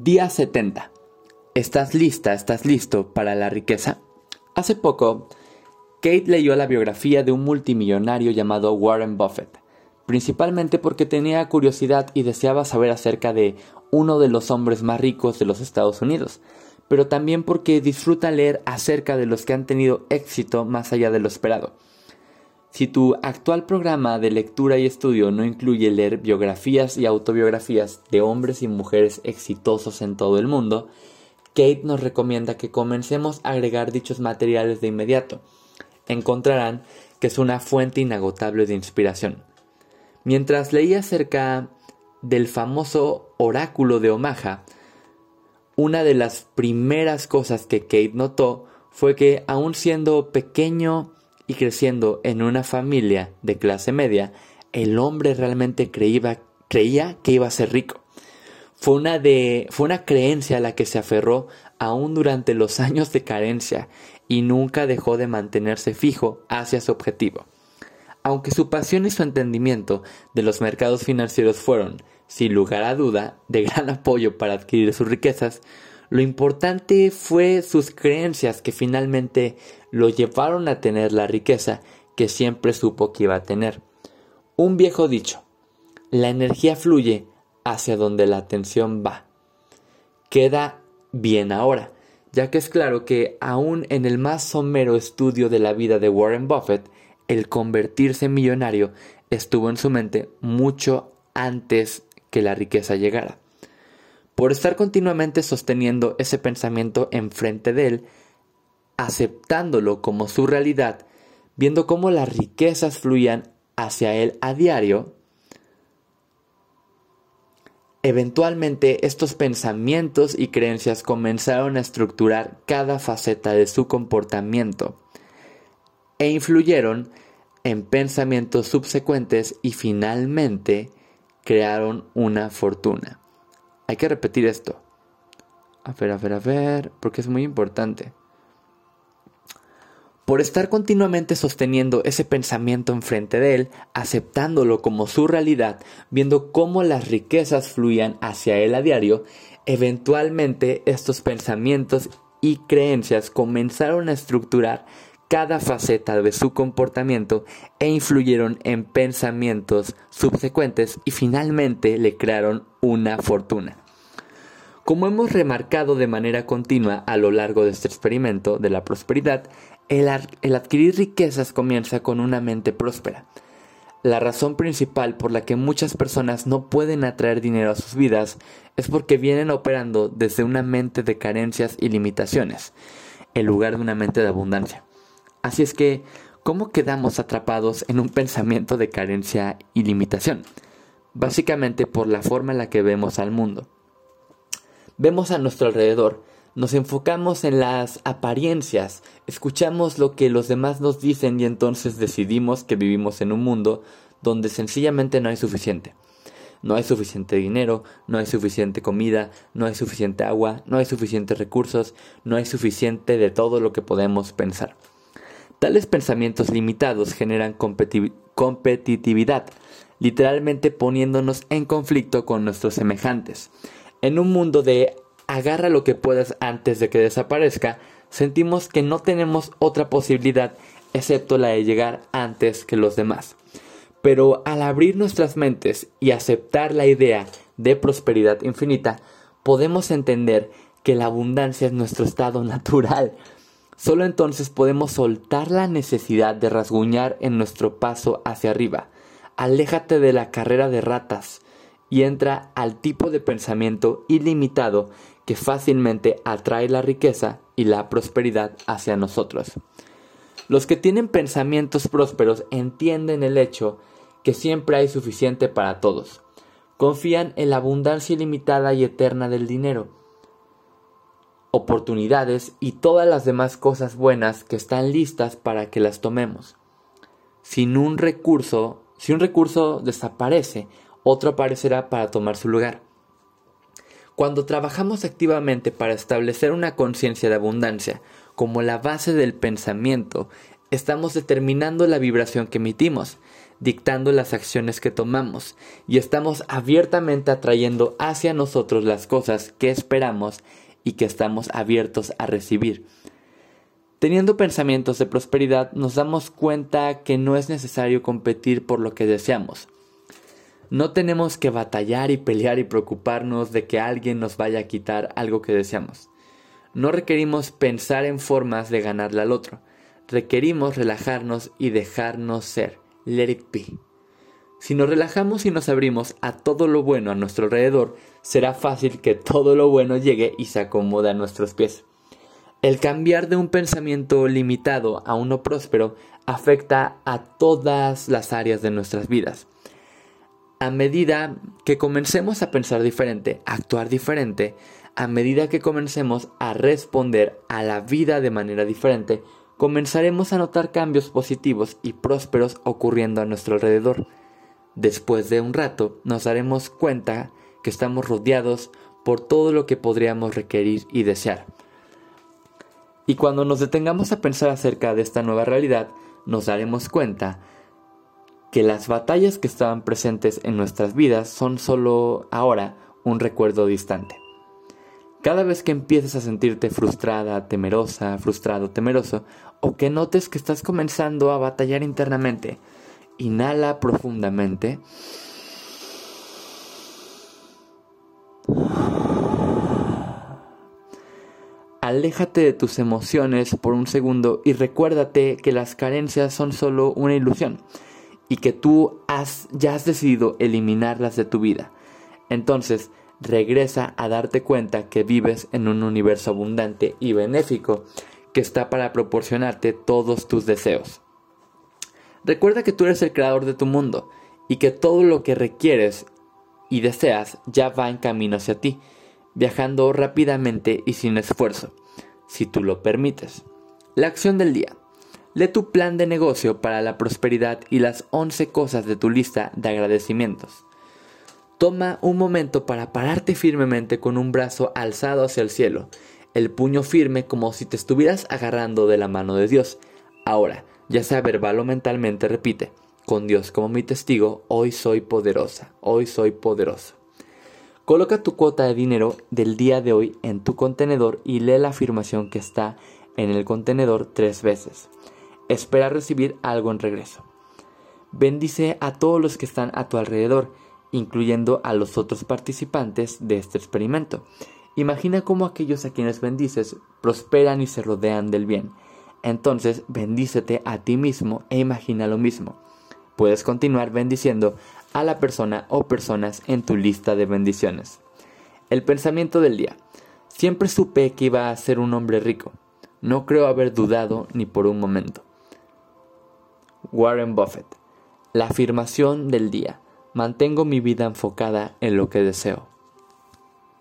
Día 70. ¿Estás lista, estás listo para la riqueza? Hace poco, Kate leyó la biografía de un multimillonario llamado Warren Buffett, principalmente porque tenía curiosidad y deseaba saber acerca de uno de los hombres más ricos de los Estados Unidos, pero también porque disfruta leer acerca de los que han tenido éxito más allá de lo esperado. Si tu actual programa de lectura y estudio no incluye leer biografías y autobiografías de hombres y mujeres exitosos en todo el mundo, Kate nos recomienda que comencemos a agregar dichos materiales de inmediato. Encontrarán que es una fuente inagotable de inspiración. Mientras leía acerca del famoso oráculo de Omaha, una de las primeras cosas que Kate notó fue que aun siendo pequeño y creciendo en una familia de clase media, el hombre realmente creía, que iba a ser rico. Fue una, de, fue una creencia a la que se aferró aún durante los años de carencia y nunca dejó de mantenerse fijo hacia su objetivo. Aunque su pasión y su entendimiento de los mercados financieros fueron, sin lugar a duda, de gran apoyo para adquirir sus riquezas, lo importante fue sus creencias que finalmente lo llevaron a tener la riqueza que siempre supo que iba a tener. Un viejo dicho, la energía fluye hacia donde la atención va. Queda bien ahora, ya que es claro que aún en el más somero estudio de la vida de Warren Buffett, el convertirse en millonario estuvo en su mente mucho antes que la riqueza llegara. Por estar continuamente sosteniendo ese pensamiento enfrente de él, aceptándolo como su realidad, viendo cómo las riquezas fluían hacia él a diario, eventualmente estos pensamientos y creencias comenzaron a estructurar cada faceta de su comportamiento e influyeron en pensamientos subsecuentes y finalmente crearon una fortuna. Hay que repetir esto. A ver, a ver, a ver, porque es muy importante. Por estar continuamente sosteniendo ese pensamiento enfrente de él, aceptándolo como su realidad, viendo cómo las riquezas fluían hacia él a diario, eventualmente estos pensamientos y creencias comenzaron a estructurar cada faceta de su comportamiento e influyeron en pensamientos subsecuentes y finalmente le crearon una fortuna. Como hemos remarcado de manera continua a lo largo de este experimento de la prosperidad, el, adquirir riquezas comienza con una mente próspera. La razón principal por la que muchas personas no pueden atraer dinero a sus vidas es porque vienen operando desde una mente de carencias y limitaciones, en lugar de una mente de abundancia. Así es que, ¿cómo quedamos atrapados en un pensamiento de carencia y limitación? Básicamente por la forma en la que vemos al mundo. Vemos a nuestro alrededor, nos enfocamos en las apariencias, escuchamos lo que los demás nos dicen y entonces decidimos que vivimos en un mundo donde sencillamente no hay suficiente. No hay suficiente dinero, no hay suficiente comida, no hay suficiente agua, no hay suficientes recursos, no hay suficiente de todo lo que podemos pensar. Tales pensamientos limitados generan competitividad, literalmente poniéndonos en conflicto con nuestros semejantes. En un mundo de agarra lo que puedas antes de que desaparezca, sentimos que no tenemos otra posibilidad excepto la de llegar antes que los demás. Pero al abrir nuestras mentes y aceptar la idea de prosperidad infinita, podemos entender que la abundancia es nuestro estado natural. Solo entonces podemos soltar la necesidad de rasguñar en nuestro paso hacia arriba. Aléjate de la carrera de ratas y entra al tipo de pensamiento ilimitado que fácilmente atrae la riqueza y la prosperidad hacia nosotros. Los que tienen pensamientos prósperos entienden el hecho que siempre hay suficiente para todos. Confían en la abundancia ilimitada y eterna del dinero, oportunidades y todas las demás cosas buenas que están listas para que las tomemos. Sin un recurso, si un recurso desaparece, otro aparecerá para tomar su lugar. Cuando trabajamos activamente para establecer una conciencia de abundancia como la base del pensamiento, estamos determinando la vibración que emitimos. dictando las acciones que tomamos y estamos abiertamente atrayendo hacia nosotros las cosas que esperamos y que estamos abiertos a recibir. Teniendo pensamientos de prosperidad nos damos cuenta que no es necesario competir por lo que deseamos. No tenemos que batallar y pelear y preocuparnos de que alguien nos vaya a quitar algo que deseamos. No requerimos pensar en formas de ganarle al otro. Requerimos relajarnos y dejarnos ser. Let it be. Si nos relajamos y nos abrimos a todo lo bueno a nuestro alrededor, será fácil que todo lo bueno llegue y se acomode a nuestros pies. El cambiar de un pensamiento limitado a uno próspero afecta a todas las áreas de nuestras vidas. A medida que comencemos a pensar diferente, a actuar diferente, a medida que comencemos a responder a la vida de manera diferente, comenzaremos a notar cambios positivos y prósperos ocurriendo a nuestro alrededor. Después de un rato nos daremos cuenta que estamos rodeados por todo lo que podríamos requerir y desear. Y cuando nos detengamos a pensar acerca de esta nueva realidad, nos daremos cuenta que las batallas que estaban presentes en nuestras vidas son solo ahora un recuerdo distante. Cada vez que empieces a sentirte frustrada, temerosa, frustrado, temeroso, o que notes que estás comenzando a batallar internamente, inhala profundamente. Aléjate de tus emociones por un segundo y recuérdate que las carencias son solo una ilusión y que tú has, ya has decidido eliminarlas de tu vida. Entonces, regresa a darte cuenta que vives en un universo abundante y benéfico que está para proporcionarte todos tus deseos. Recuerda que tú eres el creador de tu mundo y que todo lo que requieres y deseas ya va en camino hacia ti, viajando rápidamente y sin esfuerzo, si tú lo permites. La acción del día. Lee tu plan de negocio para la prosperidad y las 11 cosas de tu lista de agradecimientos. Toma un momento para pararte firmemente con un brazo alzado hacia el cielo, el puño firme como si te estuvieras agarrando de la mano de Dios. Ahora, ya sea verbal o mentalmente, repite, con Dios como mi testigo, hoy soy poderosa, hoy soy poderoso. Coloca tu cuota de dinero del día de hoy en tu contenedor y lee la afirmación que está en el contenedor tres veces. Espera recibir algo en regreso. Bendice a todos los que están a tu alrededor incluyendo a los otros participantes de este experimento. Imagina cómo aquellos a quienes bendices prosperan y se rodean del bien. Entonces bendícete a ti mismo e imagina lo mismo. Puedes continuar bendiciendo a la persona o personas en tu lista de bendiciones. El pensamiento del día. Siempre supe que iba a ser un hombre rico. No creo haber dudado ni por un momento. Warren Buffett. La afirmación del día. Mantengo mi vida enfocada en lo que deseo.